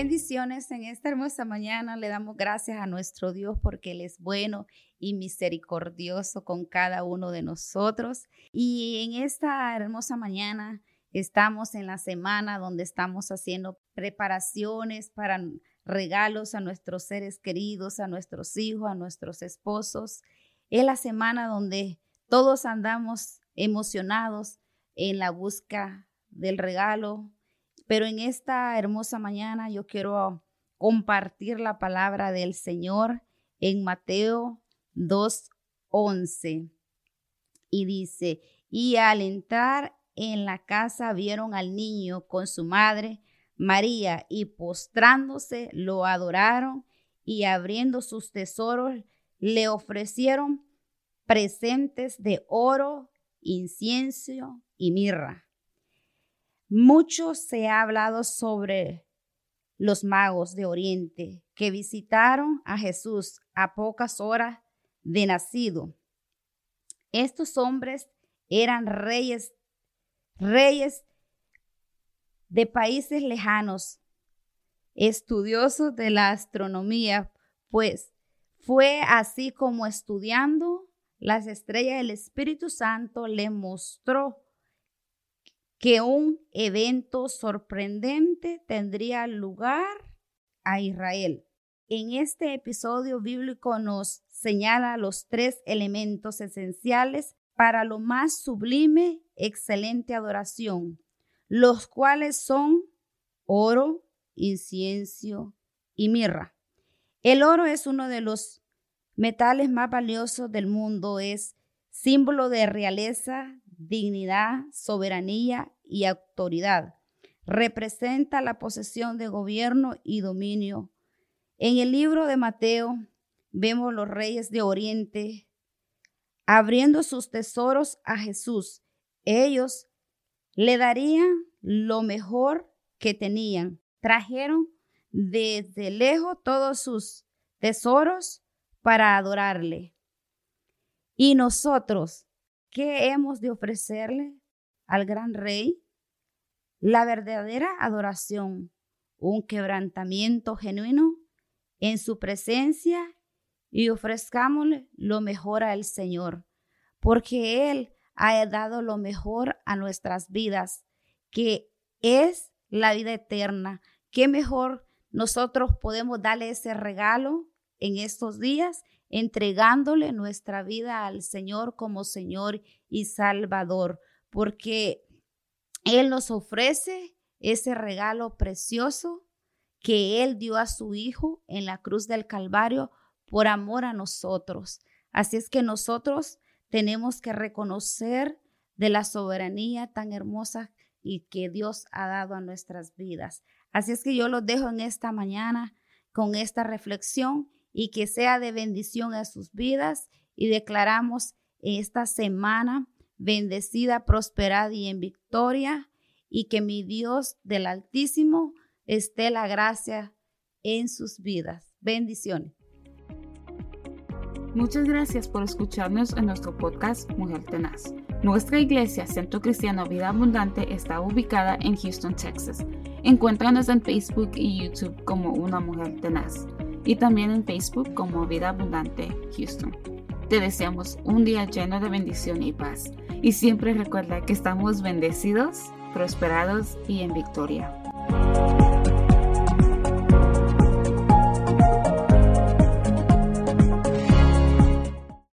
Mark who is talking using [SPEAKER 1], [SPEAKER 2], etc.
[SPEAKER 1] Bendiciones en esta hermosa mañana. Le damos gracias a nuestro Dios porque Él es bueno y misericordioso con cada uno de nosotros. Y en esta hermosa mañana estamos en la semana donde estamos haciendo preparaciones para regalos a nuestros seres queridos, a nuestros hijos, a nuestros esposos. Es la semana donde todos andamos emocionados en la busca del regalo, pero en esta hermosa mañana yo quiero compartir la palabra del Señor en Mateo 2.11. Y dice, y al entrar en la casa vieron al niño con su madre María y postrándose lo adoraron y abriendo sus tesoros le ofrecieron presentes de oro, incienso y mirra. Mucho se ha hablado sobre los magos de Oriente que visitaron a Jesús a pocas horas de nacido. Estos hombres eran reyes, reyes de países lejanos, estudiosos de la astronomía, pues fue así como estudiando las estrellas del Espíritu Santo le mostró que un evento sorprendente tendría lugar a Israel. En este episodio bíblico nos señala los tres elementos esenciales para lo más sublime, excelente adoración, los cuales son oro, incienso y mirra. El oro es uno de los metales más valiosos del mundo, es símbolo de realeza, dignidad, soberanía y autoridad. Representa la posesión de gobierno y dominio. En el libro de Mateo vemos los reyes de Oriente abriendo sus tesoros a Jesús. Ellos le darían lo mejor que tenían. Trajeron desde lejos todos sus tesoros para adorarle. Y nosotros, ¿Qué hemos de ofrecerle al gran rey? La verdadera adoración, un quebrantamiento genuino en su presencia y ofrezcámosle lo mejor al Señor, porque Él ha dado lo mejor a nuestras vidas, que es la vida eterna. ¿Qué mejor nosotros podemos darle ese regalo en estos días entregándole nuestra vida al Señor como Señor y Salvador, porque Él nos ofrece ese regalo precioso que Él dio a su Hijo en la cruz del Calvario por amor a nosotros. Así es que nosotros tenemos que reconocer de la soberanía tan hermosa y que Dios ha dado a nuestras vidas. Así es que yo los dejo en esta mañana con esta reflexión y que sea de bendición a sus vidas y declaramos esta semana bendecida, prosperada y en victoria y que mi Dios del Altísimo esté la gracia en sus vidas. Bendiciones.
[SPEAKER 2] Muchas gracias por escucharnos en nuestro podcast Mujer Tenaz. Nuestra iglesia, Centro Cristiano Vida Abundante, está ubicada en Houston, Texas. Encuéntranos en Facebook y YouTube como Una Mujer Tenaz y también en Facebook como Vida Abundante Houston. Te deseamos un día lleno de bendición y paz. Y siempre recuerda que estamos bendecidos, prosperados y en victoria.